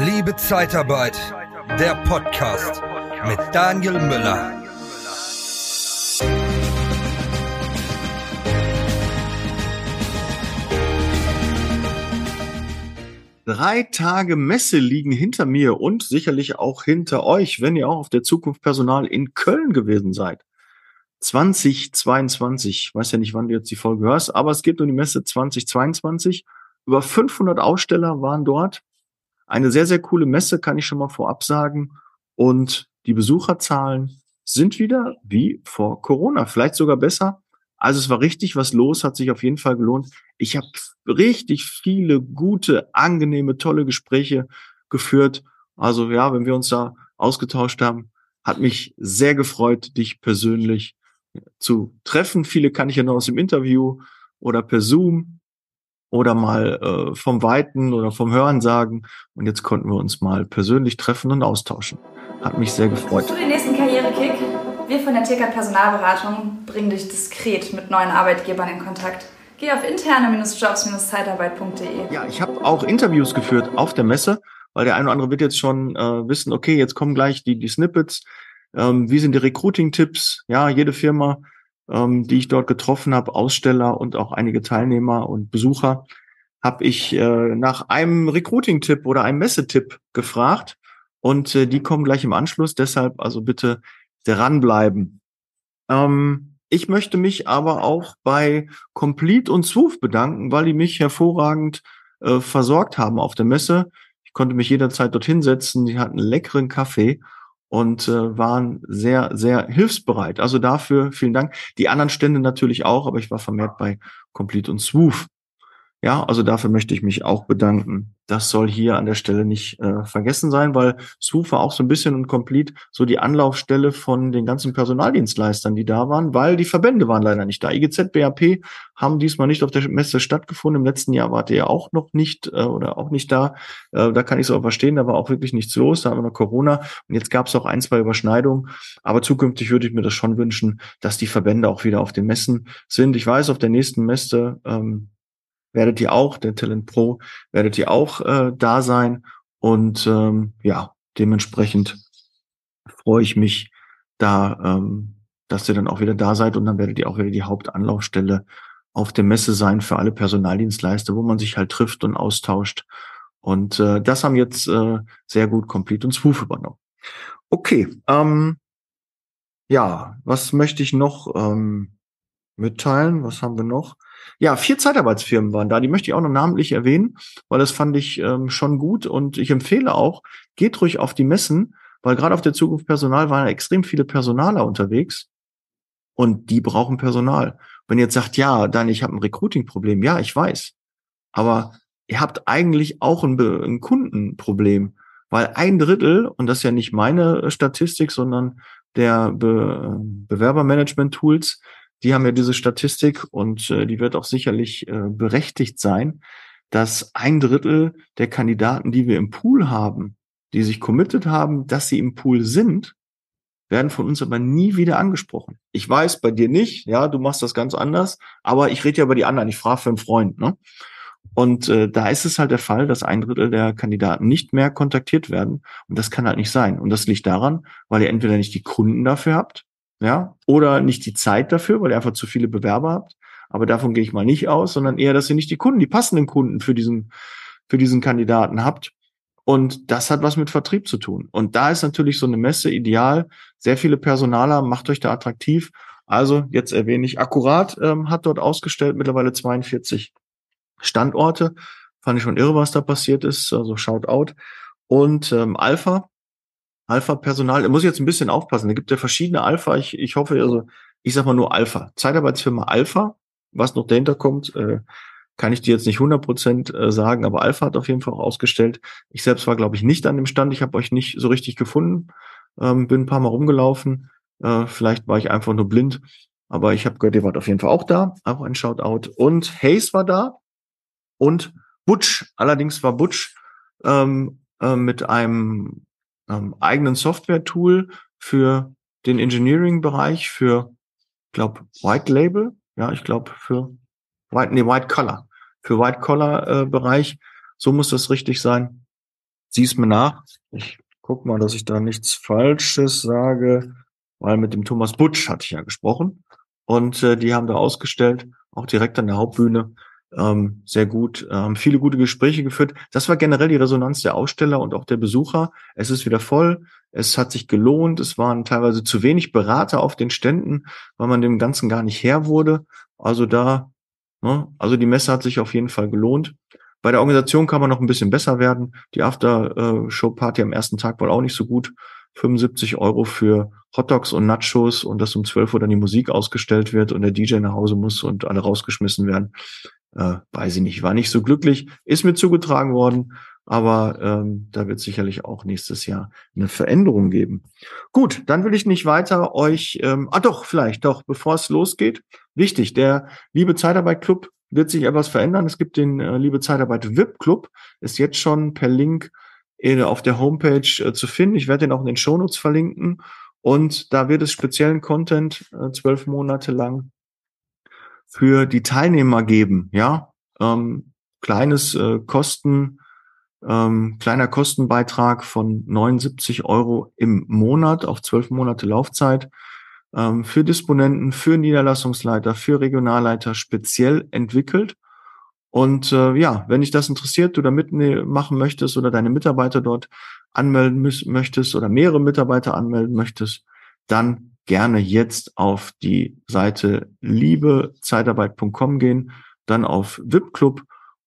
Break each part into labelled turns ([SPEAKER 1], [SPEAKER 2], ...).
[SPEAKER 1] Liebe Zeitarbeit, der Podcast mit Daniel Müller.
[SPEAKER 2] Drei Tage Messe liegen hinter mir und sicherlich auch hinter euch, wenn ihr auch auf der Zukunft Personal in Köln gewesen seid. 2022, ich weiß ja nicht, wann du jetzt die Folge hörst, aber es geht um die Messe 2022. Über 500 Aussteller waren dort. Eine sehr, sehr coole Messe, kann ich schon mal vorab sagen. Und die Besucherzahlen sind wieder wie vor Corona, vielleicht sogar besser. Also es war richtig was los, hat sich auf jeden Fall gelohnt. Ich habe richtig viele gute, angenehme, tolle Gespräche geführt. Also ja, wenn wir uns da ausgetauscht haben, hat mich sehr gefreut, dich persönlich zu treffen. Viele kann ich ja noch aus dem Interview oder per Zoom oder mal äh, vom Weiten oder vom Hören sagen. Und jetzt konnten wir uns mal persönlich treffen und austauschen. Hat mich sehr gefreut.
[SPEAKER 3] Zu den nächsten Karrierekick. Wir von der TK Personalberatung bringen dich diskret mit neuen Arbeitgebern in Kontakt. Geh auf interne-jobs-zeitarbeit.de.
[SPEAKER 2] Ja, ich habe auch Interviews geführt auf der Messe, weil der eine oder andere wird jetzt schon äh, wissen, okay, jetzt kommen gleich die, die Snippets. Ähm, wie sind die Recruiting-Tipps? Ja, jede Firma ähm, die ich dort getroffen habe, Aussteller und auch einige Teilnehmer und Besucher, habe ich äh, nach einem Recruiting-Tipp oder einem Messetipp gefragt und äh, die kommen gleich im Anschluss. Deshalb also bitte dranbleiben. Ähm, ich möchte mich aber auch bei Complete und Swoof bedanken, weil die mich hervorragend äh, versorgt haben auf der Messe. Ich konnte mich jederzeit dorthin setzen. Die hatten leckeren Kaffee und äh, waren sehr, sehr hilfsbereit. Also dafür vielen Dank. Die anderen Stände natürlich auch, aber ich war vermehrt bei Complete und Swoof. Ja, also dafür möchte ich mich auch bedanken. Das soll hier an der Stelle nicht äh, vergessen sein, weil war auch so ein bisschen und Complete so die Anlaufstelle von den ganzen Personaldienstleistern, die da waren, weil die Verbände waren leider nicht da. IGZ, BAP haben diesmal nicht auf der Messe stattgefunden. Im letzten Jahr wart ihr ja auch noch nicht äh, oder auch nicht da. Äh, da kann ich es auch verstehen, da war auch wirklich nichts los, da haben wir noch Corona und jetzt gab es auch ein, zwei Überschneidungen. Aber zukünftig würde ich mir das schon wünschen, dass die Verbände auch wieder auf den Messen sind. Ich weiß, auf der nächsten Messe ähm, werdet ihr auch, der Talent Pro, werdet ihr auch äh, da sein. Und ähm, ja, dementsprechend freue ich mich da, ähm, dass ihr dann auch wieder da seid und dann werdet ihr auch wieder die Hauptanlaufstelle auf der Messe sein für alle Personaldienstleister, wo man sich halt trifft und austauscht. Und äh, das haben jetzt äh, sehr gut Complete und Swoof übernommen. Okay, ähm, ja, was möchte ich noch ähm, mitteilen? Was haben wir noch? Ja, vier Zeitarbeitsfirmen waren da. Die möchte ich auch noch namentlich erwähnen, weil das fand ich ähm, schon gut. Und ich empfehle auch, geht ruhig auf die Messen, weil gerade auf der Zukunft Personal waren extrem viele Personaler unterwegs. Und die brauchen Personal. Wenn ihr jetzt sagt, ja, dann ich habe ein Recruiting-Problem, ja, ich weiß. Aber ihr habt eigentlich auch ein, ein Kundenproblem, weil ein Drittel, und das ist ja nicht meine Statistik, sondern der Be Bewerbermanagement-Tools, die haben ja diese Statistik und äh, die wird auch sicherlich äh, berechtigt sein, dass ein Drittel der Kandidaten, die wir im Pool haben, die sich committed haben, dass sie im Pool sind, werden von uns aber nie wieder angesprochen. Ich weiß bei dir nicht, ja, du machst das ganz anders, aber ich rede ja über die anderen, ich frage für einen Freund, ne? Und äh, da ist es halt der Fall, dass ein Drittel der Kandidaten nicht mehr kontaktiert werden. Und das kann halt nicht sein. Und das liegt daran, weil ihr entweder nicht die Kunden dafür habt, ja, oder nicht die Zeit dafür, weil ihr einfach zu viele Bewerber habt. Aber davon gehe ich mal nicht aus, sondern eher, dass ihr nicht die Kunden, die passenden Kunden für diesen, für diesen Kandidaten habt. Und das hat was mit Vertrieb zu tun. Und da ist natürlich so eine Messe ideal. Sehr viele Personaler, macht euch da attraktiv. Also jetzt erwähne ich, Akkurat ähm, hat dort ausgestellt, mittlerweile 42 Standorte. Fand ich schon irre, was da passiert ist. Also shout out. Und ähm, Alpha Alpha-Personal, da muss ich jetzt ein bisschen aufpassen. Da gibt ja verschiedene Alpha. Ich, ich hoffe, also ich sag mal nur Alpha. Zeitarbeitsfirma Alpha, was noch dahinter kommt, äh, kann ich dir jetzt nicht 100 Prozent äh, sagen, aber Alpha hat auf jeden Fall auch ausgestellt. Ich selbst war, glaube ich, nicht an dem Stand. Ich habe euch nicht so richtig gefunden. Ähm, bin ein paar Mal rumgelaufen. Äh, vielleicht war ich einfach nur blind. Aber ich habe gehört, ihr wart auf jeden Fall auch da. Auch ein Shoutout. Und Hayes war da. Und Butch. Allerdings war Butch ähm, äh, mit einem ähm, eigenen Software-Tool für den Engineering-Bereich, für, glaube White Label, ja, ich glaube für White, nee, White Collar, für White Collar-Bereich. Äh, so muss das richtig sein. Sieh's mir nach. Ich guck mal, dass ich da nichts Falsches sage, weil mit dem Thomas Butsch hatte ich ja gesprochen. Und äh, die haben da ausgestellt, auch direkt an der Hauptbühne. Ähm, sehr gut, ähm, viele gute Gespräche geführt. Das war generell die Resonanz der Aussteller und auch der Besucher. Es ist wieder voll, es hat sich gelohnt, es waren teilweise zu wenig Berater auf den Ständen, weil man dem Ganzen gar nicht her wurde. Also da, ne, also die Messe hat sich auf jeden Fall gelohnt. Bei der Organisation kann man noch ein bisschen besser werden. Die After-Show-Party am ersten Tag war auch nicht so gut. 75 Euro für Hotdogs und Nachos und dass um 12 Uhr dann die Musik ausgestellt wird und der DJ nach Hause muss und alle rausgeschmissen werden. Äh, weiß ich nicht, war nicht so glücklich. Ist mir zugetragen worden, aber ähm, da wird sicherlich auch nächstes Jahr eine Veränderung geben. Gut, dann will ich nicht weiter euch, ähm, ah doch, vielleicht doch, bevor es losgeht. Wichtig, der Liebe Zeitarbeit Club wird sich etwas verändern. Es gibt den äh, Liebe Zeitarbeit VIP Club, ist jetzt schon per Link äh, auf der Homepage äh, zu finden. Ich werde den auch in den Shownotes verlinken. Und da wird es speziellen Content äh, zwölf Monate lang für die Teilnehmer geben. Ja, ähm, kleines äh, Kosten, ähm, kleiner Kostenbeitrag von 79 Euro im Monat auf zwölf Monate Laufzeit ähm, für Disponenten, für Niederlassungsleiter, für Regionalleiter speziell entwickelt. Und äh, ja, wenn dich das interessiert, du da mitmachen möchtest oder deine Mitarbeiter dort anmelden möchtest oder mehrere Mitarbeiter anmelden möchtest, dann gerne jetzt auf die Seite liebezeitarbeit.com gehen, dann auf VIP Club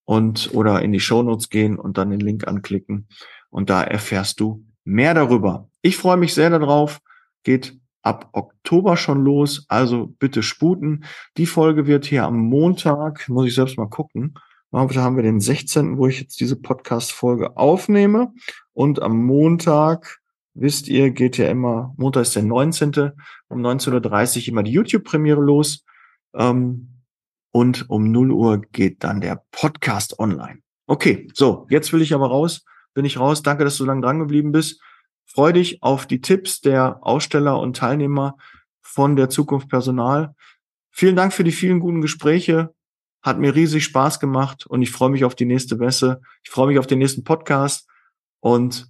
[SPEAKER 2] und oder in die Show Notes gehen und dann den Link anklicken und da erfährst du mehr darüber. Ich freue mich sehr darauf. Geht ab Oktober schon los, also bitte sputen. Die Folge wird hier am Montag, muss ich selbst mal gucken. Heute haben wir den 16., wo ich jetzt diese Podcast-Folge aufnehme. Und am Montag, wisst ihr, geht ja immer, Montag ist der 19. um 19.30 Uhr immer die YouTube-Premiere los. Ähm, und um 0 Uhr geht dann der Podcast online. Okay, so, jetzt will ich aber raus. Bin ich raus. Danke, dass du lang dran geblieben bist. Freu dich auf die Tipps der Aussteller und Teilnehmer von der Zukunft Personal. Vielen Dank für die vielen guten Gespräche. Hat mir riesig Spaß gemacht und ich freue mich auf die nächste Messe. Ich freue mich auf den nächsten Podcast und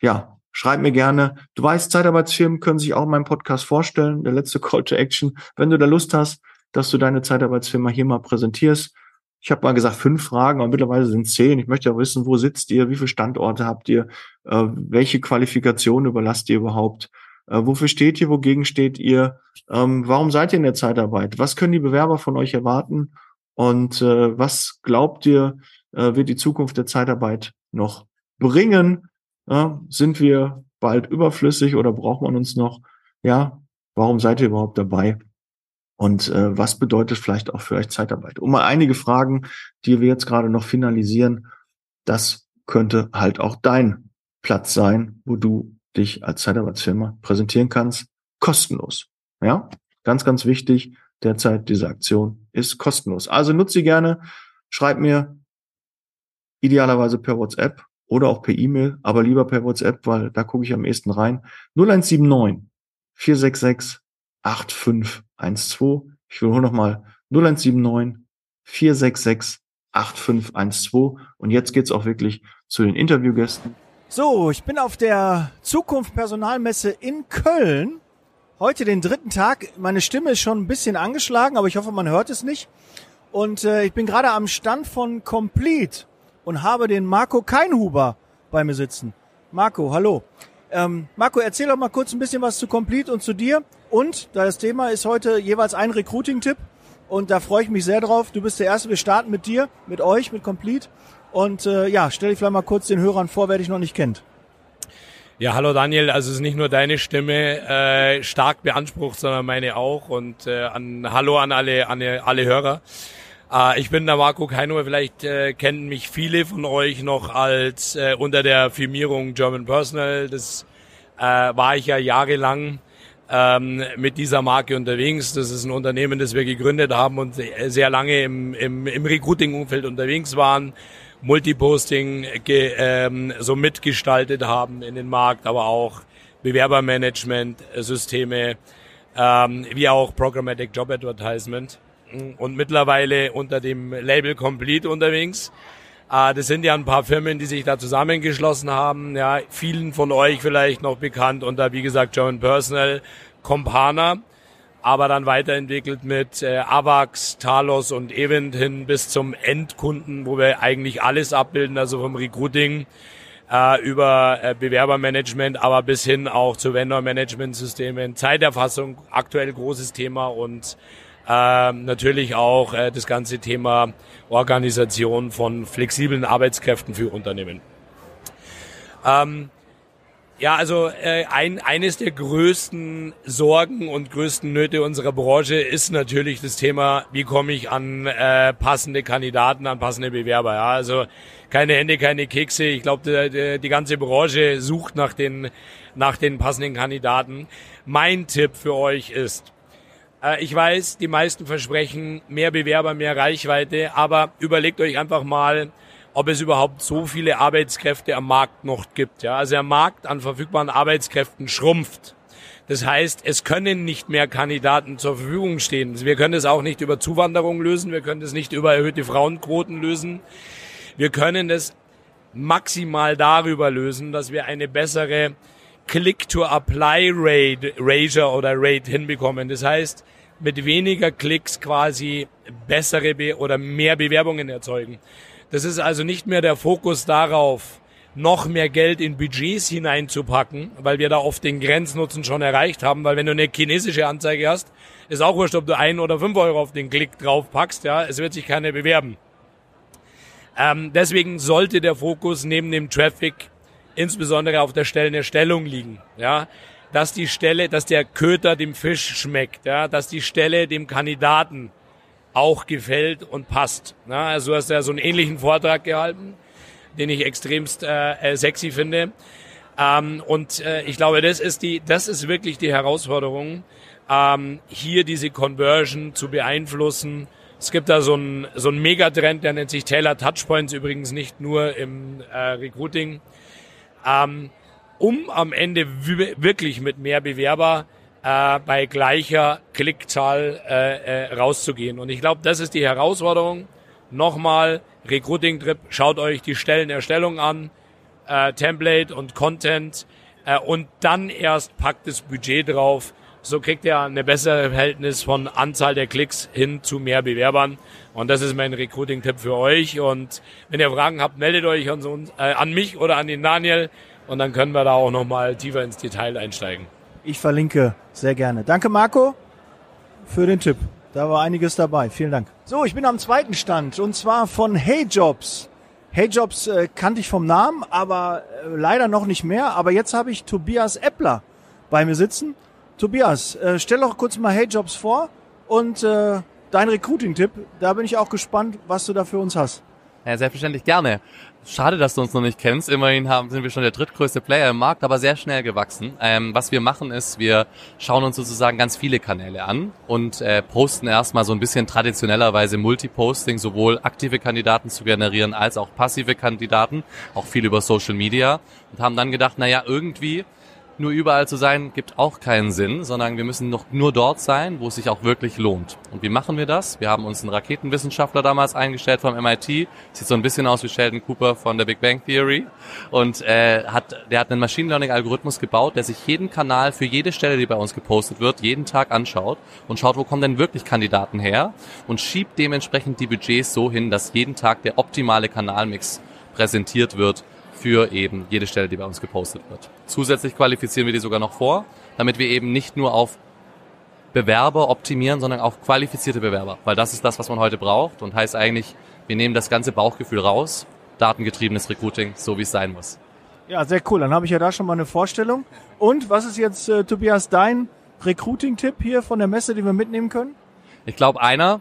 [SPEAKER 2] ja, schreib mir gerne. Du weißt, Zeitarbeitsfirmen können sich auch in meinem Podcast vorstellen. Der letzte Call to Action. Wenn du da Lust hast, dass du deine Zeitarbeitsfirma hier mal präsentierst, ich habe mal gesagt fünf Fragen, aber mittlerweile sind zehn. Ich möchte ja wissen, wo sitzt ihr, wie viele Standorte habt ihr, äh, welche Qualifikationen überlasst ihr überhaupt, äh, wofür steht ihr, wogegen steht ihr, ähm, warum seid ihr in der Zeitarbeit, was können die Bewerber von euch erwarten und äh, was glaubt ihr, äh, wird die Zukunft der Zeitarbeit noch bringen? Ja, sind wir bald überflüssig oder braucht man uns noch? Ja, warum seid ihr überhaupt dabei? Und äh, was bedeutet vielleicht auch für euch Zeitarbeit? Um mal einige Fragen, die wir jetzt gerade noch finalisieren, das könnte halt auch dein Platz sein, wo du dich als Zeitarbeitsfirma präsentieren kannst, kostenlos. Ja, ganz, ganz wichtig. Derzeit diese Aktion ist kostenlos. Also nutze sie gerne. Schreib mir idealerweise per WhatsApp oder auch per E-Mail, aber lieber per WhatsApp, weil da gucke ich am ehesten rein. 0179 466 8512. Ich wiederhole nochmal 0179 466 8512. Und jetzt geht's auch wirklich zu den Interviewgästen.
[SPEAKER 4] So, ich bin auf der Zukunft Personalmesse in Köln. Heute den dritten Tag. Meine Stimme ist schon ein bisschen angeschlagen, aber ich hoffe, man hört es nicht. Und äh, ich bin gerade am Stand von Complete und habe den Marco Keinhuber bei mir sitzen. Marco, hallo. Ähm, Marco, erzähl doch mal kurz ein bisschen was zu Complete und zu dir. Und da das Thema ist heute jeweils ein Recruiting-Tipp. Und da freue ich mich sehr drauf. Du bist der Erste. Wir starten mit dir, mit euch, mit Complete. Und äh, ja, stell dich vielleicht mal kurz den Hörern vor, wer dich noch nicht kennt.
[SPEAKER 5] Ja, hallo Daniel. Also es ist nicht nur deine Stimme äh, stark beansprucht, sondern meine auch. Und äh, an Hallo an alle, an alle Hörer. Äh, ich bin der Marco Keino. Vielleicht äh, kennen mich viele von euch noch als äh, unter der Firmierung German Personal. Das äh, war ich ja jahrelang ähm, mit dieser Marke unterwegs. Das ist ein Unternehmen, das wir gegründet haben und sehr lange im, im, im Recruiting-Umfeld unterwegs waren, Multiposting ähm, so mitgestaltet haben in den Markt, aber auch Bewerbermanagement-Systeme, ähm, wie auch Programmatic Job Advertisement und mittlerweile unter dem Label Complete unterwegs. Äh, das sind ja ein paar Firmen, die sich da zusammengeschlossen haben. Ja, vielen von euch vielleicht noch bekannt unter, wie gesagt, German Personal, Compana, aber dann weiterentwickelt mit äh, Avax, Talos und Event hin bis zum Endkunden, wo wir eigentlich alles abbilden, also vom Recruiting äh, über äh, Bewerbermanagement, aber bis hin auch zu Vendor-Management-Systemen, Zeiterfassung, aktuell großes Thema und ähm, natürlich auch äh, das ganze Thema Organisation von flexiblen Arbeitskräften für Unternehmen. Ähm, ja, also äh, ein, eines der größten Sorgen und größten Nöte unserer Branche ist natürlich das Thema, wie komme ich an äh, passende Kandidaten, an passende Bewerber. Ja, also keine Hände, keine Kekse. Ich glaube, die, ganze Branche sucht nach den, nach den passenden Kandidaten. Mein Tipp für euch ist, ich weiß, die meisten versprechen mehr Bewerber, mehr Reichweite, aber überlegt euch einfach mal, ob es überhaupt so viele Arbeitskräfte am Markt noch gibt. Ja, also der Markt an verfügbaren Arbeitskräften schrumpft. Das heißt, es können nicht mehr Kandidaten zur Verfügung stehen. Wir können es auch nicht über Zuwanderung lösen. Wir können es nicht über erhöhte Frauenquoten lösen. Wir können es maximal darüber lösen, dass wir eine bessere Click-to-Apply-Rate Rate oder Rate hinbekommen. Das heißt, mit weniger Klicks quasi bessere Be oder mehr Bewerbungen erzeugen. Das ist also nicht mehr der Fokus darauf, noch mehr Geld in Budgets hineinzupacken, weil wir da oft den Grenznutzen schon erreicht haben, weil wenn du eine chinesische Anzeige hast, ist auch wurscht, ob du ein oder fünf Euro auf den Klick drauf packst, ja, es wird sich keiner bewerben. Ähm, deswegen sollte der Fokus neben dem Traffic insbesondere auf der Stellenerstellung liegen, ja, dass die Stelle, dass der Köter dem Fisch schmeckt, ja, dass die Stelle dem Kandidaten auch gefällt und passt. Ja, also du hast ja so einen ähnlichen Vortrag gehalten, den ich extremst äh, äh, sexy finde. Ähm, und äh, ich glaube, das ist die, das ist wirklich die Herausforderung, ähm, hier diese Conversion zu beeinflussen. Es gibt da so einen so einen Megatrend, der nennt sich Taylor Touchpoints, übrigens nicht nur im äh, Recruiting, ähm, um am Ende wirklich mit mehr Bewerber äh, bei gleicher Klickzahl äh, äh, rauszugehen. Und ich glaube, das ist die Herausforderung. Nochmal, Recruiting-Trip, schaut euch die Stellenerstellung an, äh, Template und Content äh, und dann erst packt das Budget drauf. So kriegt ihr eine bessere Verhältnis von Anzahl der Klicks hin zu mehr Bewerbern. Und das ist mein Recruiting-Tipp für euch. Und wenn ihr Fragen habt, meldet euch an, äh, an mich oder an den Daniel. Und dann können wir da auch nochmal tiefer ins Detail einsteigen.
[SPEAKER 4] Ich verlinke sehr gerne. Danke, Marco, für den Tipp. Da war einiges dabei. Vielen Dank. So, ich bin am zweiten Stand und zwar von Hey Jobs. Hey Jobs äh, kannte ich vom Namen, aber äh, leider noch nicht mehr. Aber jetzt habe ich Tobias Eppler bei mir sitzen. Tobias, äh, stell doch kurz mal Hey Jobs vor und äh, dein Recruiting-Tipp. Da bin ich auch gespannt, was du da für uns hast.
[SPEAKER 6] Ja, selbstverständlich gerne. Schade, dass du uns noch nicht kennst. Immerhin haben, sind wir schon der drittgrößte Player im Markt, aber sehr schnell gewachsen. Ähm, was wir machen ist, wir schauen uns sozusagen ganz viele Kanäle an und äh, posten erstmal so ein bisschen traditionellerweise Multiposting, sowohl aktive Kandidaten zu generieren als auch passive Kandidaten, auch viel über Social Media und haben dann gedacht, naja, irgendwie nur überall zu sein, gibt auch keinen Sinn, sondern wir müssen noch nur dort sein, wo es sich auch wirklich lohnt. Und wie machen wir das? Wir haben uns einen Raketenwissenschaftler damals eingestellt vom MIT, sieht so ein bisschen aus wie Sheldon Cooper von der Big Bang Theory und äh, hat, der hat einen Machine Learning Algorithmus gebaut, der sich jeden Kanal für jede Stelle, die bei uns gepostet wird, jeden Tag anschaut und schaut, wo kommen denn wirklich Kandidaten her und schiebt dementsprechend die Budgets so hin, dass jeden Tag der optimale Kanalmix präsentiert wird für eben jede Stelle, die bei uns gepostet wird. Zusätzlich qualifizieren wir die sogar noch vor, damit wir eben nicht nur auf Bewerber optimieren, sondern auch qualifizierte Bewerber, weil das ist das, was man heute braucht und heißt eigentlich, wir nehmen das ganze Bauchgefühl raus, datengetriebenes Recruiting, so wie es sein muss.
[SPEAKER 4] Ja, sehr cool. Dann habe ich ja da schon mal eine Vorstellung. Und was ist jetzt, äh, Tobias, dein Recruiting-Tipp hier von der Messe, den wir mitnehmen können?
[SPEAKER 6] Ich glaube, einer,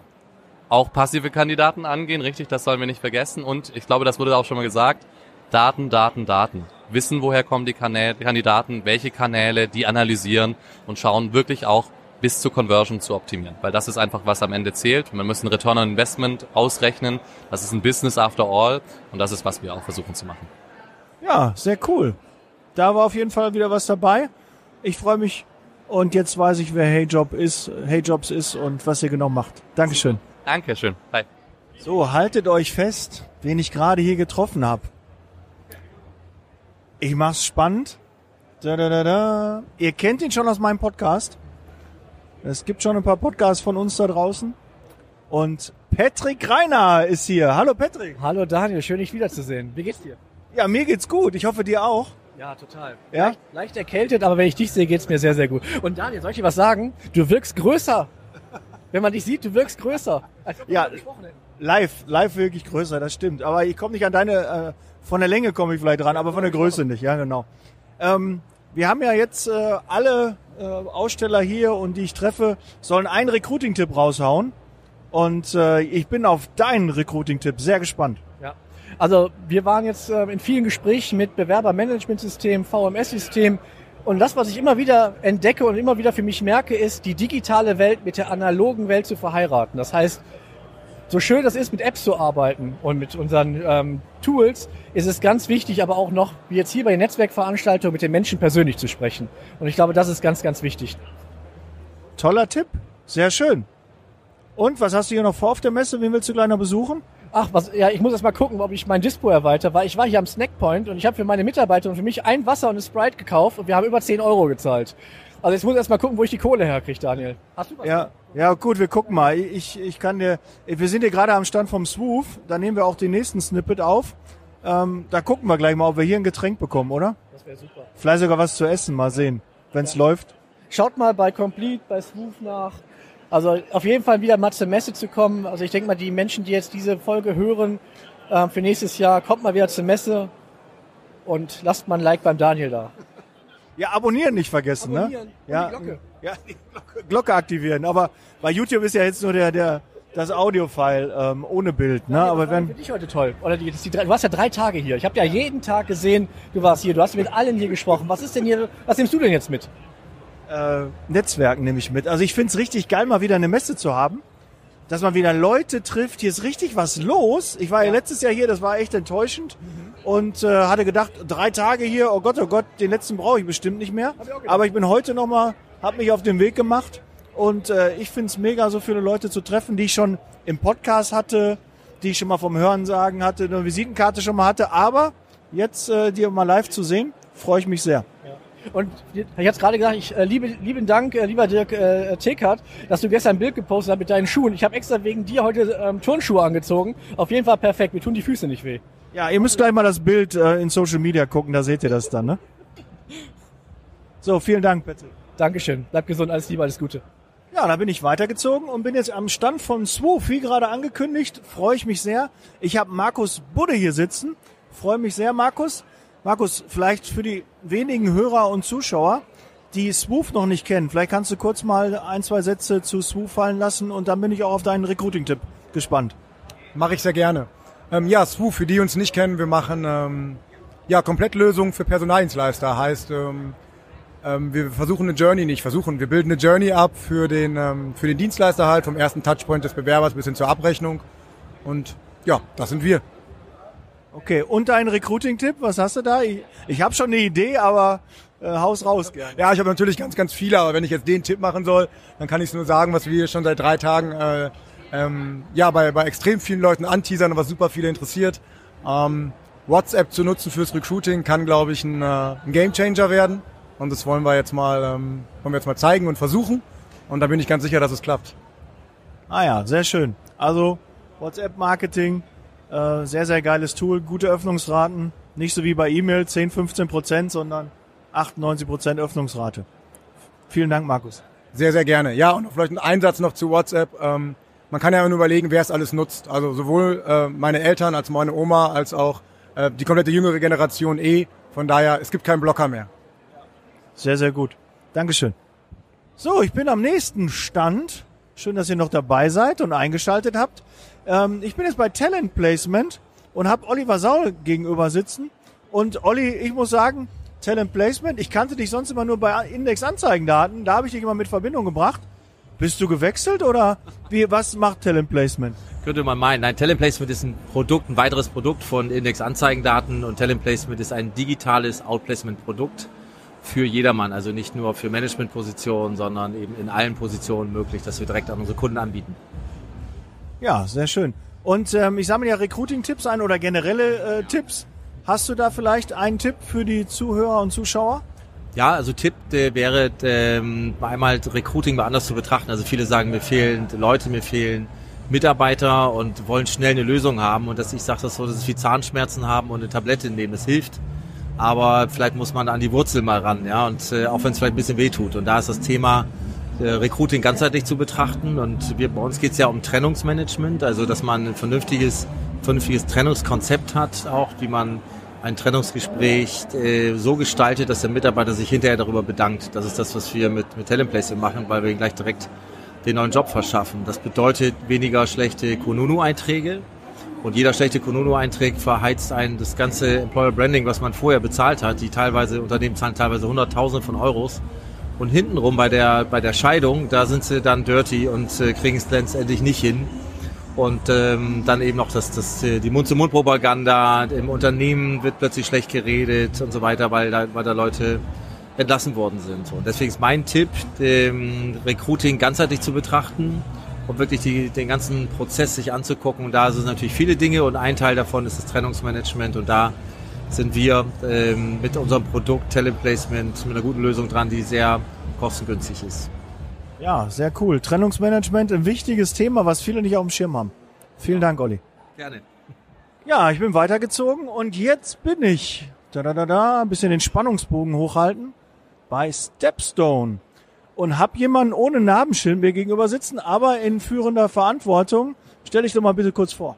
[SPEAKER 6] auch passive Kandidaten angehen, richtig, das sollen wir nicht vergessen. Und ich glaube, das wurde auch schon mal gesagt, Daten, Daten, Daten. Wissen, woher kommen die Kanäle, Kandidaten, welche Kanäle, die analysieren und schauen wirklich auch bis zur Conversion zu optimieren. Weil das ist einfach, was am Ende zählt. Man muss ein Return on Investment ausrechnen. Das ist ein Business after all. Und das ist, was wir auch versuchen zu machen.
[SPEAKER 4] Ja, sehr cool. Da war auf jeden Fall wieder was dabei. Ich freue mich. Und jetzt weiß ich, wer Hey Job ist, Hey Jobs ist und was ihr genau macht. Dankeschön.
[SPEAKER 6] Dankeschön. Bye.
[SPEAKER 4] So, haltet euch fest, wen ich gerade hier getroffen habe. Ich mach's spannend. Da, da, da, da. Ihr kennt ihn schon aus meinem Podcast. Es gibt schon ein paar Podcasts von uns da draußen. Und Patrick Reiner ist hier. Hallo Patrick.
[SPEAKER 7] Hallo Daniel, schön dich wiederzusehen. Wie geht's dir?
[SPEAKER 4] Ja, mir geht's gut. Ich hoffe dir auch.
[SPEAKER 7] Ja, total.
[SPEAKER 4] Ja?
[SPEAKER 7] Leicht, leicht erkältet, aber wenn ich dich sehe, geht's mir sehr, sehr gut. Und Daniel, soll ich dir was sagen? Du wirkst größer. Wenn man dich sieht, du wirkst größer.
[SPEAKER 4] Ja. Live, live wirklich größer, das stimmt. Aber ich komme nicht an deine, äh, von der Länge komme ich vielleicht dran, aber von der Größe nicht, ja genau. Ähm, wir haben ja jetzt äh, alle äh, Aussteller hier und die ich treffe, sollen einen Recruiting-Tipp raushauen. Und äh, ich bin auf deinen Recruiting-Tipp sehr gespannt.
[SPEAKER 7] Ja. Also wir waren jetzt äh, in vielen Gesprächen mit Bewerbermanagementsystem, VMS-System. Und das, was ich immer wieder entdecke und immer wieder für mich merke, ist, die digitale Welt mit der analogen Welt zu verheiraten. Das heißt, so schön das ist, mit Apps zu arbeiten und mit unseren ähm, Tools, ist es ganz wichtig, aber auch noch, wie jetzt hier bei den Netzwerkveranstaltungen, mit den Menschen persönlich zu sprechen. Und ich glaube, das ist ganz, ganz wichtig.
[SPEAKER 4] Toller Tipp, sehr schön. Und was hast du hier noch vor auf der Messe? Wen willst du gleich noch besuchen?
[SPEAKER 7] Ach, was, ja, ich muss erst mal gucken, ob ich mein Dispo erweitere, weil ich war hier am Snackpoint und ich habe für meine Mitarbeiter und für mich ein Wasser und eine Sprite gekauft und wir haben über 10 Euro gezahlt. Also jetzt muss ich erst mal gucken, wo ich die Kohle herkriege, Daniel. Hast du was?
[SPEAKER 4] Ja, ja, gut, wir gucken mal. Ich, ich kann dir, wir sind hier gerade am Stand vom Swoof. Da nehmen wir auch den nächsten Snippet auf. Ähm, da gucken wir gleich mal, ob wir hier ein Getränk bekommen, oder?
[SPEAKER 7] Das wäre super.
[SPEAKER 4] Vielleicht sogar was zu essen. Mal sehen, wenn's läuft.
[SPEAKER 7] Schaut mal bei Complete, bei Smooth nach. Also auf jeden Fall wieder mal zur Messe zu kommen. Also ich denke mal, die Menschen, die jetzt diese Folge hören, äh, für nächstes Jahr, kommt mal wieder zur Messe und lasst mal ein Like beim Daniel da.
[SPEAKER 4] Ja, abonnieren nicht vergessen,
[SPEAKER 7] Abonnieren
[SPEAKER 4] ne?
[SPEAKER 7] und
[SPEAKER 4] Ja,
[SPEAKER 7] die Glocke.
[SPEAKER 4] Ja, die Glocke, Glocke aktivieren. Aber bei YouTube ist ja jetzt nur der, der, das Audio-File ähm, ohne Bild, ne? Aber
[SPEAKER 7] war für
[SPEAKER 4] wenn,
[SPEAKER 7] dich heute toll. Oder die, die drei, du warst ja drei Tage hier. Ich habe ja jeden Tag gesehen, du warst hier. Du hast mit allen hier gesprochen. Was ist denn hier? Was nimmst du denn jetzt mit?
[SPEAKER 4] äh, Netzwerken nehme ich mit. Also ich find's richtig geil, mal wieder eine Messe zu haben. Dass man wieder Leute trifft. Hier ist richtig was los. Ich war ja, letztes Jahr hier, das war echt enttäuschend. Und äh, hatte gedacht, drei Tage hier, oh Gott, oh Gott, den letzten brauche ich bestimmt nicht mehr.
[SPEAKER 7] ich.
[SPEAKER 4] Aber ich bin heute nochmal, habe mich auf den Weg gemacht. Und äh, ich find's mega, so viele Leute zu treffen, die ich schon im Podcast hatte, die ich schon mal vom Hören sagen hatte, eine Visitenkarte schon mal hatte. Aber jetzt äh, die mal live zu sehen, freue ich mich sehr.
[SPEAKER 7] Und ich habe jetzt gerade gesagt, ich äh, liebe, lieben Dank, äh, lieber Dirk äh, Tekert, dass du gestern ein Bild gepostet hast mit deinen Schuhen. Ich habe extra wegen dir heute ähm, Turnschuhe angezogen. Auf jeden Fall perfekt. Mir tun die Füße nicht weh.
[SPEAKER 4] Ja, ihr müsst gleich mal das Bild äh, in Social Media gucken, da seht ihr das dann, ne? So, vielen Dank, Patrick.
[SPEAKER 7] Dankeschön. Bleib gesund, alles Liebe, alles Gute.
[SPEAKER 4] Ja, da bin ich weitergezogen und bin jetzt am Stand von Swoof, wie gerade angekündigt. Freue ich mich sehr. Ich habe Markus Budde hier sitzen. Freue mich sehr, Markus. Markus, vielleicht für die wenigen Hörer und Zuschauer, die Swoof noch nicht kennen, vielleicht kannst du kurz mal ein, zwei Sätze zu Swoof fallen lassen und dann bin ich auch auf deinen Recruiting-Tipp gespannt.
[SPEAKER 8] Mache ich sehr gerne. Ähm, ja, Swoof, für die uns nicht kennen, wir machen ähm, ja Komplettlösungen für Personaldienstleister. Heißt, ähm, ähm, wir versuchen eine Journey nicht, versuchen, wir bilden eine Journey ab für den ähm, für den Dienstleister halt vom ersten Touchpoint des Bewerbers bis hin zur Abrechnung. Und ja, das sind wir.
[SPEAKER 4] Okay, und dein Recruiting-Tipp, was hast du da? Ich, ich habe schon eine Idee, aber äh, haus raus gerne.
[SPEAKER 8] Ja, ich habe natürlich ganz, ganz viele, aber wenn ich jetzt den Tipp machen soll, dann kann ich es nur sagen, was wir schon seit drei Tagen äh, ähm, ja bei, bei extrem vielen Leuten anteasern und was super viele interessiert. Ähm, WhatsApp zu nutzen fürs Recruiting kann, glaube ich, ein, äh, ein Gamechanger werden. Und das wollen wir jetzt mal, ähm, wollen wir jetzt mal zeigen und versuchen. Und da bin ich ganz sicher, dass es klappt.
[SPEAKER 4] Ah ja, sehr schön. Also WhatsApp-Marketing, äh, sehr, sehr geiles Tool, gute Öffnungsraten. Nicht so wie bei E-Mail 10, 15 Prozent, sondern 98 Prozent Öffnungsrate. Vielen Dank, Markus.
[SPEAKER 8] Sehr, sehr gerne. Ja, und vielleicht ein Einsatz noch zu WhatsApp. Ähm, man kann ja nur überlegen, wer es alles nutzt. Also sowohl äh, meine Eltern als meine Oma als auch äh, die komplette jüngere Generation eh. Von daher, es gibt keinen Blocker mehr.
[SPEAKER 4] Sehr, sehr gut. Dankeschön. So, ich bin am nächsten Stand. Schön, dass ihr noch dabei seid und eingeschaltet habt. Ähm, ich bin jetzt bei Talent Placement und habe Oliver Saul gegenüber sitzen. Und Olli, ich muss sagen, Talent Placement, ich kannte dich sonst immer nur bei Index Anzeigendaten. Da habe ich dich immer mit Verbindung gebracht. Bist du gewechselt oder wie, was macht Talent Placement?
[SPEAKER 9] Könnte man meinen. Nein, Talent Placement ist ein Produkt, ein weiteres Produkt von Index Anzeigendaten und Talent Placement ist ein digitales Outplacement Produkt für jedermann, also nicht nur für Managementpositionen, sondern eben in allen Positionen möglich, dass wir direkt an unsere Kunden anbieten.
[SPEAKER 4] Ja, sehr schön. Und ähm, ich sammle ja Recruiting-Tipps ein oder generelle äh, Tipps. Hast du da vielleicht einen Tipp für die Zuhörer und Zuschauer?
[SPEAKER 9] Ja, also Tipp äh, wäre ähm, einmal Recruiting mal anders zu betrachten. Also viele sagen, mir fehlen Leute, mir fehlen Mitarbeiter und wollen schnell eine Lösung haben. Und dass ich sage das so, dass sie Zahnschmerzen haben und eine Tablette nehmen, das hilft. Aber vielleicht muss man an die Wurzel mal ran, ja. Und äh, auch wenn es vielleicht ein bisschen weh tut. Und da ist das Thema äh, Recruiting ganzheitlich zu betrachten. Und wir, bei uns geht es ja um Trennungsmanagement, also dass man ein vernünftiges, vernünftiges Trennungskonzept hat, auch wie man ein Trennungsgespräch äh, so gestaltet, dass der Mitarbeiter sich hinterher darüber bedankt. Das ist das, was wir mit, mit Talentplace machen, weil wir ihn gleich direkt den neuen Job verschaffen. Das bedeutet weniger schlechte Konunu-Einträge. Und jeder schlechte Konunu-Eintrag verheizt einen das ganze Employer Branding, was man vorher bezahlt hat. Die teilweise, Unternehmen zahlen teilweise Hunderttausende von Euros. Und hintenrum bei der, bei der Scheidung, da sind sie dann dirty und äh, kriegen es letztendlich nicht hin. Und ähm, dann eben noch das, das, äh, die Mund-zu-Mund-Propaganda, im Unternehmen wird plötzlich schlecht geredet und so weiter, weil da, weil da Leute entlassen worden sind. Und deswegen ist mein Tipp, ähm, Recruiting ganzheitlich zu betrachten und wirklich die, den ganzen Prozess sich anzugucken. Und da sind natürlich viele Dinge und ein Teil davon ist das Trennungsmanagement und da sind wir ähm, mit unserem Produkt Teleplacement mit einer guten Lösung dran, die sehr kostengünstig ist.
[SPEAKER 4] Ja, sehr cool. Trennungsmanagement, ein wichtiges Thema, was viele nicht auf dem Schirm haben. Vielen Dank, Olli.
[SPEAKER 9] Gerne.
[SPEAKER 4] Ja, ich bin weitergezogen und jetzt bin ich, da da da da, ein bisschen den Spannungsbogen hochhalten, bei Stepstone und hab jemanden ohne Namensschild mir gegenüber sitzen, aber in führender Verantwortung. Stell dich doch mal bitte kurz vor.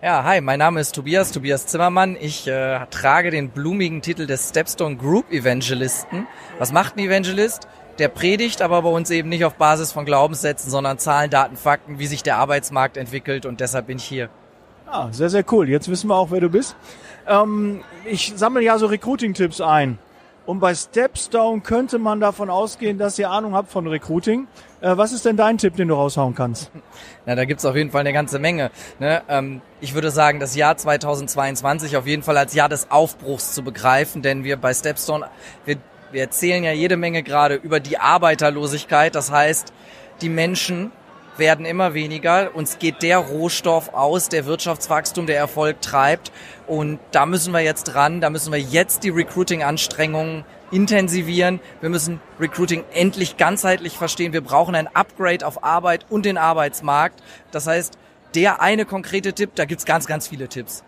[SPEAKER 10] Ja, hi, mein Name ist Tobias, Tobias Zimmermann. Ich äh, trage den blumigen Titel des Stepstone Group Evangelisten. Was macht ein Evangelist? Der predigt aber bei uns eben nicht auf Basis von Glaubenssätzen, sondern Zahlen, Daten, Fakten, wie sich der Arbeitsmarkt entwickelt und deshalb bin ich hier.
[SPEAKER 4] Ah, sehr, sehr cool. Jetzt wissen wir auch, wer du bist. Ähm, ich sammle ja so Recruiting-Tipps ein. Und bei Stepstone könnte man davon ausgehen, dass ihr Ahnung habt von Recruiting. Äh, was ist denn dein Tipp, den du raushauen kannst?
[SPEAKER 10] Na, da gibt's auf jeden Fall eine ganze Menge. Ne? Ähm, ich würde sagen, das Jahr 2022 auf jeden Fall als Jahr des Aufbruchs zu begreifen, denn wir bei Stepstone, wir, wir erzählen ja jede Menge gerade über die Arbeiterlosigkeit. Das heißt, die Menschen werden immer weniger. Uns geht der Rohstoff aus, der Wirtschaftswachstum, der Erfolg treibt. Und da müssen wir jetzt dran. Da müssen wir jetzt die Recruiting-Anstrengungen intensivieren. Wir müssen Recruiting endlich ganzheitlich verstehen. Wir brauchen ein Upgrade auf Arbeit und den Arbeitsmarkt. Das heißt, der eine konkrete Tipp, da gibt's ganz, ganz viele Tipps.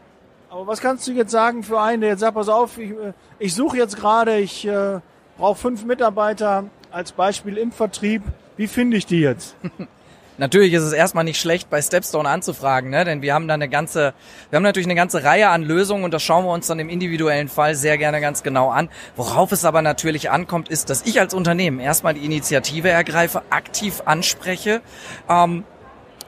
[SPEAKER 4] Aber was kannst du jetzt sagen für einen, der jetzt sagt, pass auf, ich, äh, ich suche jetzt gerade, ich äh, brauche fünf Mitarbeiter als Beispiel im Vertrieb. Wie finde ich die jetzt?
[SPEAKER 10] Natürlich ist es erstmal nicht schlecht, bei Stepstone anzufragen, ne? denn wir haben da eine ganze, wir haben natürlich eine ganze Reihe an Lösungen und das schauen wir uns dann im individuellen Fall sehr gerne ganz genau an. Worauf es aber natürlich ankommt, ist, dass ich als Unternehmen erstmal die Initiative ergreife, aktiv anspreche ähm,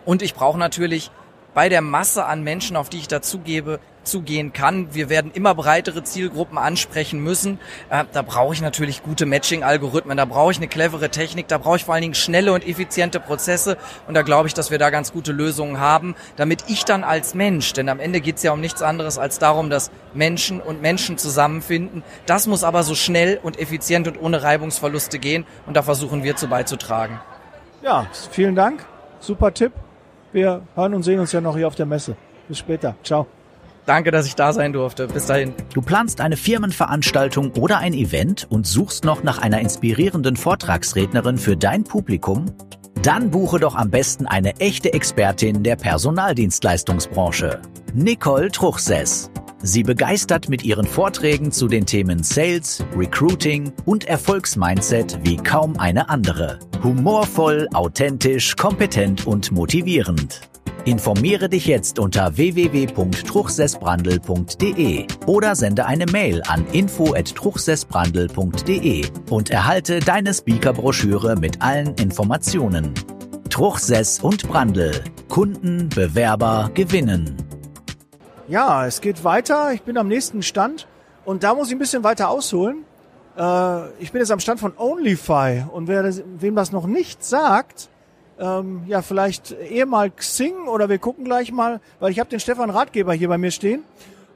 [SPEAKER 10] und ich brauche natürlich bei der Masse an Menschen, auf die ich dazugebe, zugehen kann. Wir werden immer breitere Zielgruppen ansprechen müssen. Äh, da brauche ich natürlich gute Matching-Algorithmen, da brauche ich eine clevere Technik, da brauche ich vor allen Dingen schnelle und effiziente Prozesse und da glaube ich, dass wir da ganz gute Lösungen haben, damit ich dann als Mensch, denn am Ende geht es ja um nichts anderes als darum, dass Menschen und Menschen zusammenfinden. Das muss aber so schnell und effizient und ohne Reibungsverluste gehen und da versuchen wir zu beizutragen.
[SPEAKER 4] Ja, vielen Dank. Super Tipp. Wir hören und sehen uns ja noch hier auf der Messe. Bis später. Ciao.
[SPEAKER 10] Danke, dass ich da sein durfte. Bis dahin.
[SPEAKER 11] Du planst eine Firmenveranstaltung oder ein Event und suchst noch nach einer inspirierenden Vortragsrednerin für dein Publikum? Dann buche doch am besten eine echte Expertin der Personaldienstleistungsbranche. Nicole Truchsess. Sie begeistert mit ihren Vorträgen zu den Themen Sales, Recruiting und Erfolgsmindset wie kaum eine andere. Humorvoll, authentisch, kompetent und motivierend. Informiere dich jetzt unter www.truchsessbrandel.de oder sende eine Mail an info@truchsessbrandel.de und erhalte deine Speakerbroschüre mit allen Informationen. Truchsess und Brandel. Kunden, Bewerber gewinnen.
[SPEAKER 4] Ja, es geht weiter. Ich bin am nächsten Stand und da muss ich ein bisschen weiter ausholen. Äh, ich bin jetzt am Stand von OnlyFi und wer wem das noch nicht sagt, ähm, ja, vielleicht eher mal Xing oder wir gucken gleich mal, weil ich habe den Stefan Ratgeber hier bei mir stehen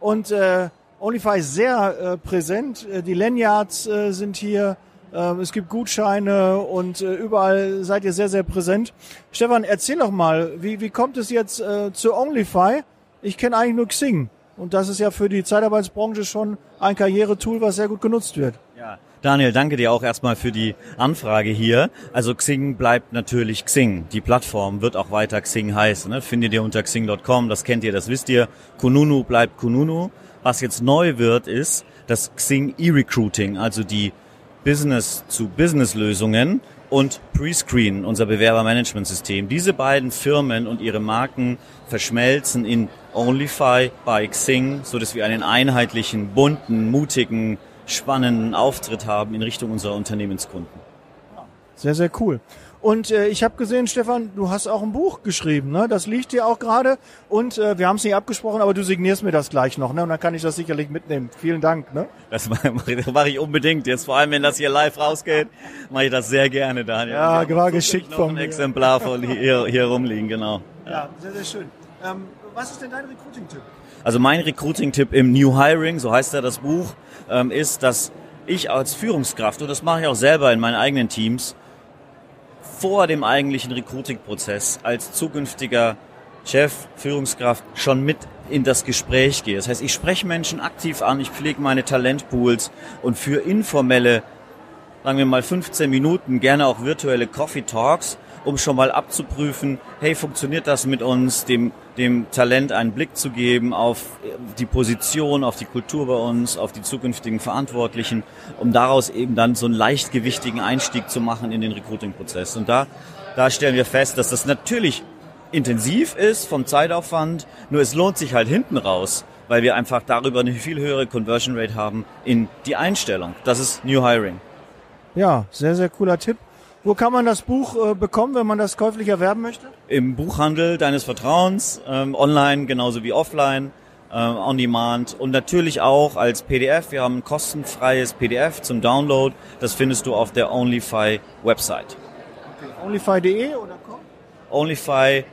[SPEAKER 4] und äh, OnlyFi ist sehr äh, präsent. Äh, die Lanyards äh, sind hier, Ähm, es gibt Gutscheine und äh, überall seid ihr sehr, sehr präsent. Stefan, erzähl doch mal, wie, wie kommt es jetzt äh, zu OnlyFi? Ich kenne eigentlich nur Xing. Und das ist ja für die Zeitarbeitsbranche schon ein Karrieretool, was sehr gut genutzt wird.
[SPEAKER 12] Daniel, danke dir auch erstmal für die Anfrage hier. Also Xing bleibt natürlich Xing. Die Plattform wird auch weiter Xing heißen. Ne? Findet ihr unter xing.com, das kennt ihr, das wisst ihr. Kununu bleibt Kununu. Was jetzt neu wird, ist das Xing E-Recruiting, also die Business-zu-Business-Lösungen und Prescreen, unser Bewerbermanagementsystem. Diese beiden Firmen und ihre Marken verschmelzen in OnlyFi bei Xing, so dass wir einen einheitlichen, bunten, mutigen, spannenden Auftritt haben in Richtung unserer Unternehmenskunden.
[SPEAKER 4] Sehr, sehr cool. Und äh, ich habe gesehen, Stefan, du hast auch ein Buch geschrieben, ne? Das liegt dir auch gerade. Und äh, wir haben es nicht abgesprochen, aber du signierst mir das gleich noch, ne? Und dann kann ich das sicherlich mitnehmen. Vielen Dank, ne?
[SPEAKER 12] Das mache mach ich unbedingt. Jetzt vor allem, wenn das hier live rausgeht, mache ich das sehr gerne, Daniel.
[SPEAKER 4] Ja, war geschickt
[SPEAKER 12] von mir. ein Exemplar von hier, hier rumliegen, genau.
[SPEAKER 4] Ja, sehr, sehr schön. Ähm, was ist denn dein Recruiting-Tipp?
[SPEAKER 12] Also mein Recruiting-Tipp im New Hiring, so heißt ja das Buch, ähm, ist, dass ich als Führungskraft, und das mache ich auch selber in meinen eigenen Teams, vor dem eigentlichen Recruiting-Prozess als zukünftiger Chef, Führungskraft schon mit in das Gespräch gehe. Das heißt, ich spreche Menschen aktiv an, ich pflege meine Talentpools und für informelle, sagen wir mal 15 Minuten, gerne auch virtuelle Coffee Talks, um schon mal abzuprüfen, hey, funktioniert das mit uns, dem, dem Talent einen Blick zu geben auf die Position, auf die Kultur bei uns, auf die zukünftigen Verantwortlichen, um daraus eben dann so einen leichtgewichtigen Einstieg zu machen in den Recruiting-Prozess. Und da, da stellen wir fest, dass das natürlich intensiv ist vom Zeitaufwand, nur es lohnt sich halt hinten raus, weil wir einfach darüber eine viel höhere Conversion Rate haben in die Einstellung. Das ist New Hiring.
[SPEAKER 4] Ja, sehr, sehr cooler Tipp. Wo kann man das Buch äh, bekommen, wenn man das käuflich erwerben möchte?
[SPEAKER 12] Im Buchhandel deines Vertrauens, ähm, online genauso wie offline, äh, on demand und natürlich auch als PDF. Wir haben ein kostenfreies PDF zum Download. Das findest du auf der OnlyFi Website.
[SPEAKER 4] Okay. Onlyfi.de oder com?
[SPEAKER 12] Onlyfi.com.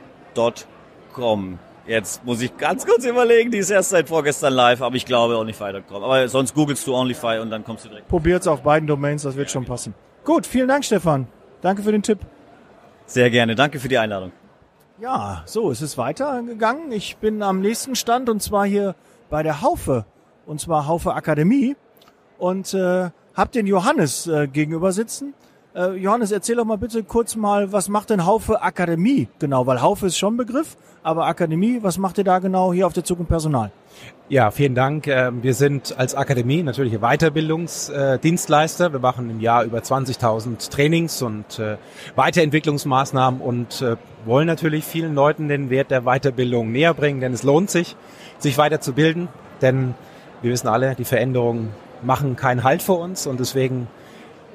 [SPEAKER 12] Jetzt muss ich ganz kurz überlegen, die ist erst seit vorgestern live, aber ich glaube onlyfi.com. Aber sonst googelst du Onlyfi und dann kommst du direkt.
[SPEAKER 4] Probiert's auf beiden Domains, das wird schon passen. Gut, vielen Dank, Stefan. Danke für den Tipp.
[SPEAKER 12] Sehr gerne. Danke für die Einladung.
[SPEAKER 4] Ja, so, es ist weitergegangen. Ich bin am nächsten Stand und zwar hier bei der Haufe. Und zwar Haufe Akademie. Und äh, hab den Johannes äh, gegenüber sitzen. Äh, Johannes, erzähl doch mal bitte kurz mal, was macht denn Haufe Akademie genau? Weil Haufe ist schon Begriff, aber Akademie, was macht ihr da genau hier auf der Zukunft Personal?
[SPEAKER 13] Ja, vielen Dank. Ähm, wir sind als Akademie natürlich Weiterbildungsdienstleister. Wir machen im Jahr über 20.000 Trainings und äh, Weiterentwicklungsmaßnahmen und äh, wollen natürlich vielen Leuten den Wert der Weiterbildung näher bringen, denn es lohnt sich, sich weiterzubilden, denn wir wissen alle, die Veränderungen machen keinen Halt vor uns und deswegen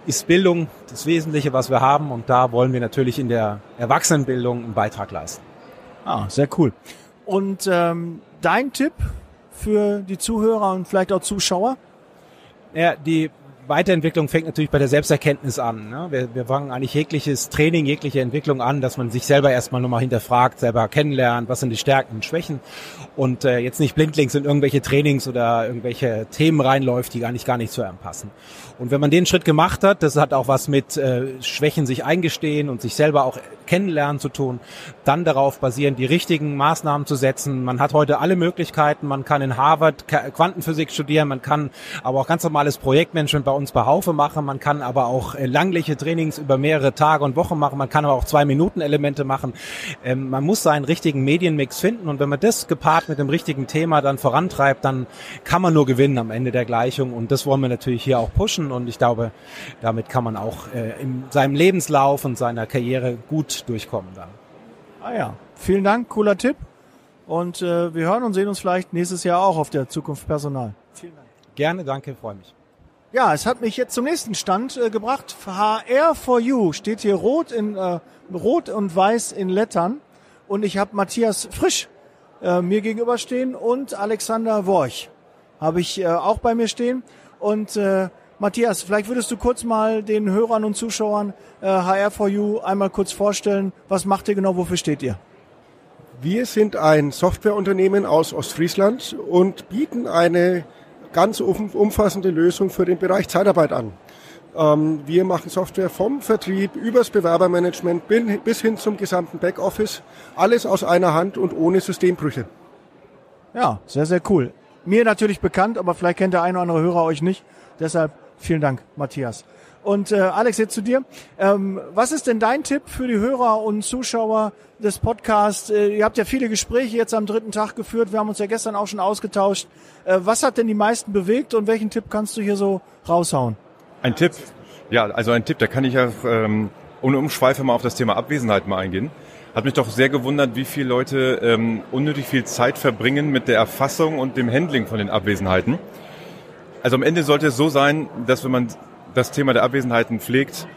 [SPEAKER 13] ist Bildung das Wesentliche, was wir haben und da wollen wir natürlich in der Erwachsenenbildung einen Beitrag leisten.
[SPEAKER 4] Ah, sehr cool. Und ähm, dein Tipp für die Zuhörer und vielleicht auch Zuschauer?
[SPEAKER 13] Ja, die Weiterentwicklung fängt natürlich bei der Selbsterkenntnis an. Ne? Wir, wir fangen eigentlich jegliches Training, jegliche Entwicklung an, dass man sich selber erstmal nochmal hinterfragt, selber kennenlernt, was sind die Stärken und Schwächen und äh, jetzt nicht blindlings in irgendwelche Trainings oder irgendwelche Themen reinläuft, die gar nicht gar nicht zu einem passen. Und wenn man den Schritt gemacht hat, das hat auch was mit äh, Schwächen sich eingestehen und sich selber auch kennenlernen zu tun, dann darauf basieren, die richtigen Maßnahmen zu setzen. Man hat heute alle Möglichkeiten, man kann in Harvard Quantenphysik studieren, man kann aber auch ganz normales Projektmanagement bei uns bei Haufe machen, man kann aber auch äh, langliche Trainings über mehrere Tage und Wochen machen, man kann aber auch zwei Minuten Elemente machen. Ähm, man muss seinen richtigen Medienmix finden. Und wenn man das gepaart mit dem richtigen Thema dann vorantreibt, dann kann man nur gewinnen am Ende der Gleichung. Und das wollen wir natürlich hier auch pushen. Und ich glaube, damit kann man auch äh, in seinem Lebenslauf und seiner Karriere gut durchkommen dann.
[SPEAKER 4] Ah ja, vielen Dank, cooler Tipp und äh, wir hören und sehen uns vielleicht nächstes Jahr auch auf der Zukunft Personal.
[SPEAKER 13] Vielen Dank. Gerne, danke, freue mich.
[SPEAKER 4] Ja, es hat mich jetzt zum nächsten Stand äh, gebracht. HR for You steht hier rot in äh, rot und weiß in Lettern und ich habe Matthias Frisch äh, mir gegenüberstehen und Alexander Worch habe ich äh, auch bei mir stehen und äh, Matthias, vielleicht würdest du kurz mal den Hörern und Zuschauern äh, HR4U einmal kurz vorstellen, was macht ihr genau, wofür steht ihr?
[SPEAKER 14] Wir sind ein Softwareunternehmen aus Ostfriesland und bieten eine ganz umfassende Lösung für den Bereich Zeitarbeit an. Ähm, wir machen Software vom Vertrieb übers Bewerbermanagement bis hin zum gesamten Backoffice. Alles aus einer Hand und ohne Systembrüche.
[SPEAKER 4] Ja, sehr, sehr cool. Mir natürlich bekannt, aber vielleicht kennt der eine oder andere Hörer euch nicht. Deshalb vielen Dank, Matthias. Und äh, Alex, jetzt zu dir. Ähm, was ist denn dein Tipp für die Hörer und Zuschauer des Podcasts? Äh, ihr habt ja viele Gespräche jetzt am dritten Tag geführt. Wir haben uns ja gestern auch schon ausgetauscht. Äh, was hat denn die meisten bewegt und welchen Tipp kannst du hier so raushauen?
[SPEAKER 15] Ein Tipp? Ja, also ein Tipp, da kann ich ja ähm, ohne Umschweife mal auf das Thema Abwesenheit mal eingehen. Hat mich doch sehr gewundert, wie viele Leute ähm, unnötig viel Zeit verbringen mit der Erfassung und dem Handling von den Abwesenheiten. Also am Ende sollte es so sein, dass wenn man das Thema der Abwesenheiten pflegt,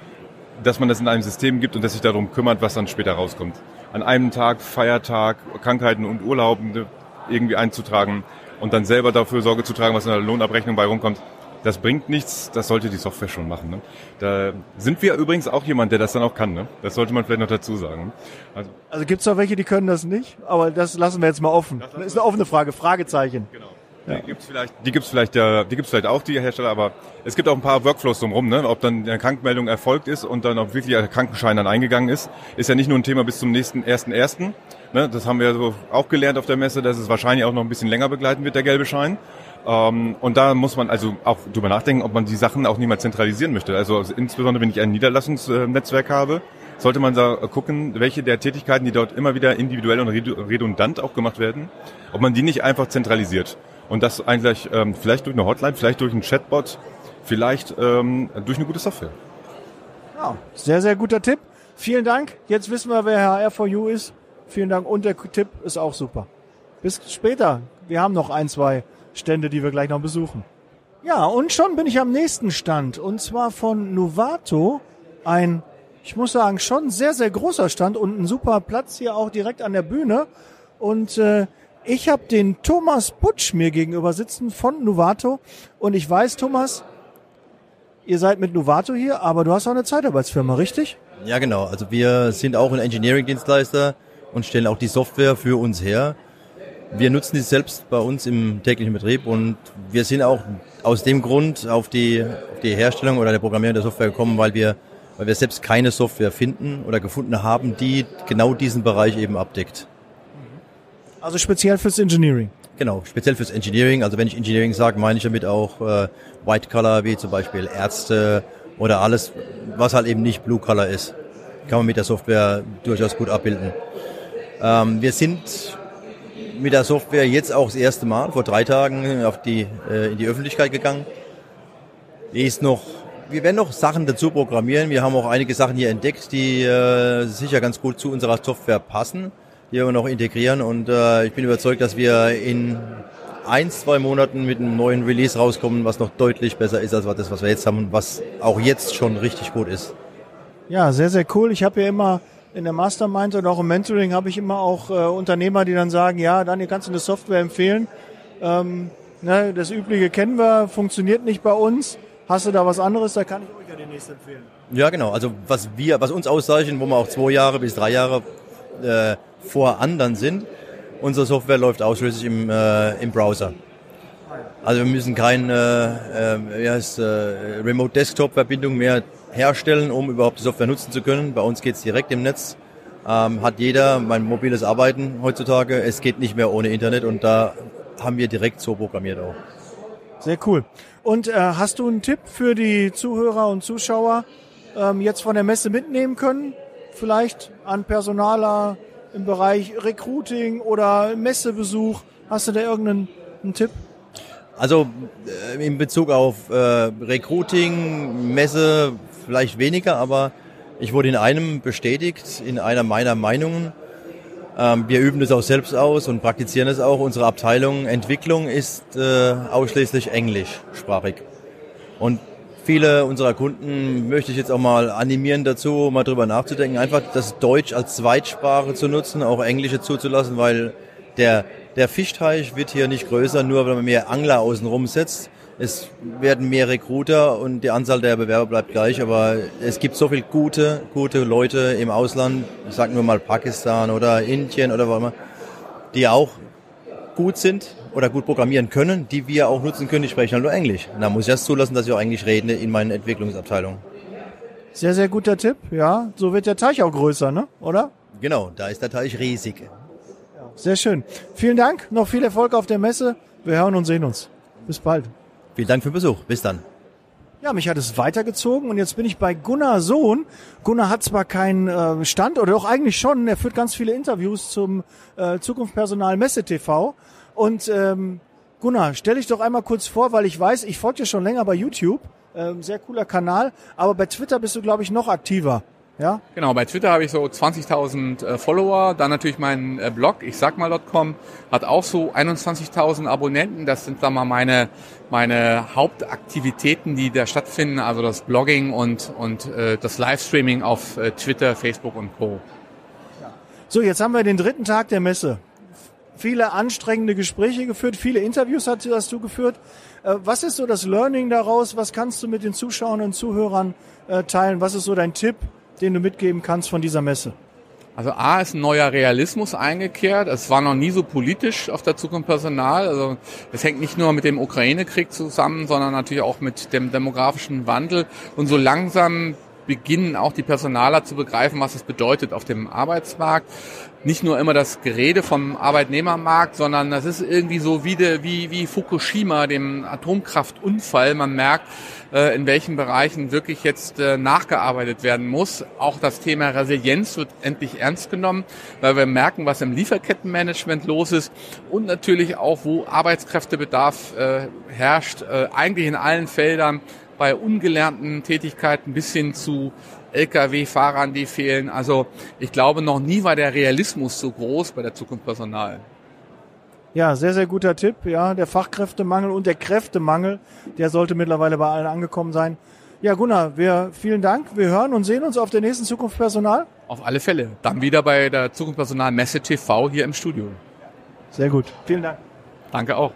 [SPEAKER 15] dass man das in einem System gibt und dass sich darum kümmert, was dann später rauskommt. An einem Tag, Feiertag, Krankheiten und Urlauben irgendwie einzutragen und dann selber dafür Sorge zu tragen, was in der Lohnabrechnung bei rumkommt. Das bringt nichts, das sollte die Software schon machen. Ne? Da sind wir übrigens auch jemand, der das dann auch kann. Ne? Das sollte man vielleicht noch dazu sagen.
[SPEAKER 4] Also, also gibt es auch welche, die können das nicht, aber das lassen wir jetzt mal offen. Das ist eine offene Frage, Fragezeichen.
[SPEAKER 15] Genau. Ja. Die gibt's vielleicht, die gibt's vielleicht, ja, die gibt's vielleicht auch die Hersteller, aber es gibt auch ein paar Workflows drumherum, ne? Ob dann eine Krankmeldung erfolgt ist und dann auch wirklich ein Krankenschein dann eingegangen ist, ist ja nicht nur ein Thema bis zum nächsten ersten ersten. Ne? Das haben wir so auch gelernt auf der Messe, dass es wahrscheinlich auch noch ein bisschen länger begleiten wird der gelbe Schein. Ähm, und da muss man also auch drüber nachdenken, ob man die Sachen auch nicht mal zentralisieren möchte. Also insbesondere wenn ich ein Niederlassungsnetzwerk habe, sollte man da gucken, welche der Tätigkeiten, die dort immer wieder individuell und redundant auch gemacht werden, ob man die nicht einfach zentralisiert. Und das eigentlich ähm, vielleicht durch eine Hotline, vielleicht durch einen Chatbot, vielleicht ähm, durch eine gute Software.
[SPEAKER 4] Ja, sehr, sehr guter Tipp. Vielen Dank. Jetzt wissen wir, wer HR4U ist. Vielen Dank. Und der Tipp ist auch super. Bis später. Wir haben noch ein, zwei Stände, die wir gleich noch besuchen. Ja, und schon bin ich am nächsten Stand. Und zwar von Novato. Ein, ich muss sagen, schon sehr, sehr großer Stand und ein super Platz hier auch direkt an der Bühne. Und äh, ich habe den Thomas Butsch mir gegenüber sitzen von Novato und ich weiß, Thomas, ihr seid mit Novato hier, aber du hast auch eine Zeitarbeitsfirma, richtig?
[SPEAKER 16] Ja, genau. Also wir sind auch ein Engineering-Dienstleister und stellen auch die Software für uns her. Wir nutzen die selbst bei uns im täglichen Betrieb und wir sind auch aus dem Grund auf die, auf die Herstellung oder der Programmierung der Software gekommen, weil wir, weil wir selbst keine Software finden oder gefunden haben, die genau diesen Bereich eben abdeckt.
[SPEAKER 4] Also speziell fürs Engineering.
[SPEAKER 16] Genau, speziell fürs Engineering. Also wenn ich Engineering sage, meine ich damit auch äh, White Color, wie zum Beispiel Ärzte oder alles, was halt eben nicht Blue Color ist. Kann man mit der Software durchaus gut abbilden. Ähm, wir sind mit der Software jetzt auch das erste Mal vor drei Tagen auf die, äh, in die Öffentlichkeit gegangen. Die ist noch, wir werden noch Sachen dazu programmieren. Wir haben auch einige Sachen hier entdeckt, die äh, sicher ganz gut zu unserer Software passen hier noch integrieren und äh, ich bin überzeugt, dass wir in ein, zwei Monaten mit einem neuen Release rauskommen, was noch deutlich besser ist als das, was wir jetzt haben und was auch jetzt schon richtig gut ist.
[SPEAKER 4] Ja, sehr, sehr cool. Ich habe ja immer in der Mastermind und auch im Mentoring habe ich immer auch äh, Unternehmer, die dann sagen, ja, Daniel, kannst du eine Software empfehlen? Ähm, ne, das Übliche kennen wir, funktioniert nicht bei uns. Hast du da was anderes, da kann ich euch ja demnächst empfehlen.
[SPEAKER 16] Ja, genau. Also was wir, was uns auszeichnet, wo wir auch zwei Jahre bis drei Jahre äh, vor anderen sind. Unsere Software läuft ausschließlich im, äh, im Browser. Also wir müssen keine äh, wie heißt, äh, Remote Desktop Verbindung mehr herstellen, um überhaupt die Software nutzen zu können. Bei uns geht's direkt im Netz. Ähm, hat jeder mein mobiles Arbeiten heutzutage. Es geht nicht mehr ohne Internet und da haben wir direkt so programmiert auch.
[SPEAKER 4] Sehr cool. Und äh, hast du einen Tipp für die Zuhörer und Zuschauer ähm, jetzt von der Messe mitnehmen können? Vielleicht an Personaler, im Bereich Recruiting oder Messebesuch? Hast du da irgendeinen Tipp?
[SPEAKER 16] Also äh, in Bezug auf äh, Recruiting, Messe vielleicht weniger, aber ich wurde in einem bestätigt, in einer meiner Meinungen. Ähm, wir üben das auch selbst aus und praktizieren es auch. Unsere Abteilung Entwicklung ist äh, ausschließlich englischsprachig. Und viele unserer Kunden möchte ich jetzt auch mal animieren dazu, mal drüber nachzudenken, einfach das Deutsch als Zweitsprache zu nutzen, auch Englische zuzulassen, weil der, der Fischteich wird hier nicht größer, nur wenn man mehr Angler außenrum setzt. Es werden mehr Recruiter und die Anzahl der Bewerber bleibt gleich, aber es gibt so viele gute, gute Leute im Ausland, ich sage nur mal Pakistan oder Indien oder was immer, die auch gut sind, oder gut programmieren können, die wir auch nutzen können, die sprechen halt nur Englisch. Da muss ich das zulassen, dass ich auch Englisch rede in meinen Entwicklungsabteilungen.
[SPEAKER 4] Sehr, sehr guter Tipp, ja. So wird der Teich auch größer, ne? Oder?
[SPEAKER 16] Genau, da ist der Teich riesig.
[SPEAKER 4] Sehr schön. Vielen Dank, noch viel Erfolg auf der Messe. Wir hören und sehen uns. Bis bald.
[SPEAKER 16] Vielen Dank für den Besuch. Bis dann.
[SPEAKER 4] Ja, mich hat es weitergezogen und jetzt bin ich bei Gunnar Sohn. Gunnar hat zwar keinen äh, Stand oder doch eigentlich schon, er führt ganz viele Interviews zum äh, Zukunft Personal Messe TV. Und ähm, Gunnar, stell dich doch einmal kurz vor, weil ich weiß, ich folge dir schon länger bei YouTube. Ähm, sehr cooler Kanal, aber bei Twitter bist du, glaube ich, noch aktiver. Ja?
[SPEAKER 17] Genau, bei Twitter habe ich so 20.000 äh, Follower, dann natürlich mein äh, Blog, ich sag mal.com, hat auch so 21.000 Abonnenten. Das sind dann mal meine, meine Hauptaktivitäten, die da stattfinden, also das Blogging und, und äh, das Livestreaming auf äh, Twitter, Facebook und Co.
[SPEAKER 4] So, jetzt haben wir den dritten Tag der Messe. Viele anstrengende Gespräche geführt, viele Interviews hast, hast du geführt. Äh, was ist so das Learning daraus? Was kannst du mit den Zuschauern und Zuhörern äh, teilen? Was ist so dein Tipp? den du mitgeben kannst von dieser Messe?
[SPEAKER 17] Also A ist ein neuer Realismus eingekehrt. Es war noch nie so politisch auf der Zukunft Personal. Also es hängt nicht nur mit dem Ukraine-Krieg zusammen, sondern natürlich auch mit dem demografischen Wandel. Und so langsam beginnen auch die Personaler zu begreifen, was es bedeutet auf dem Arbeitsmarkt. Nicht nur immer das Gerede vom Arbeitnehmermarkt, sondern das ist irgendwie so wie, de, wie, wie Fukushima, dem Atomkraftunfall. Man merkt, äh, in welchen Bereichen wirklich jetzt äh, nachgearbeitet werden muss. Auch das Thema Resilienz wird endlich ernst genommen, weil wir merken, was im Lieferkettenmanagement los ist und natürlich auch, wo Arbeitskräftebedarf äh, herrscht, eigentlich in allen Feldern bei ungelernten Tätigkeiten bis hin zu Lkw-Fahrern, die fehlen. Also ich glaube, noch nie war der Realismus so groß bei der Zukunft Personal.
[SPEAKER 4] Ja, sehr, sehr guter Tipp. Ja, der Fachkräftemangel und der Kräftemangel, der sollte mittlerweile bei allen angekommen sein. Ja, Gunnar, wir, vielen Dank. Wir hören und sehen uns auf der nächsten Zukunft Personal.
[SPEAKER 17] Auf alle Fälle. Dann wieder bei der Zukunft Personal Messe TV hier im Studio.
[SPEAKER 4] Sehr gut. Vielen Dank.
[SPEAKER 17] Danke auch.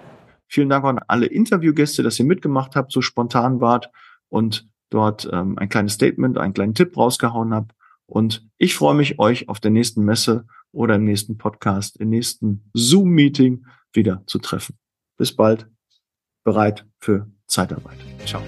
[SPEAKER 2] Vielen Dank an alle Interviewgäste, dass ihr mitgemacht habt, so spontan wart und dort ähm, ein kleines Statement, einen kleinen Tipp rausgehauen habt. Und ich freue mich, euch auf der nächsten Messe oder im nächsten Podcast, im nächsten Zoom-Meeting wieder zu treffen. Bis bald. Bereit für Zeitarbeit. Ciao.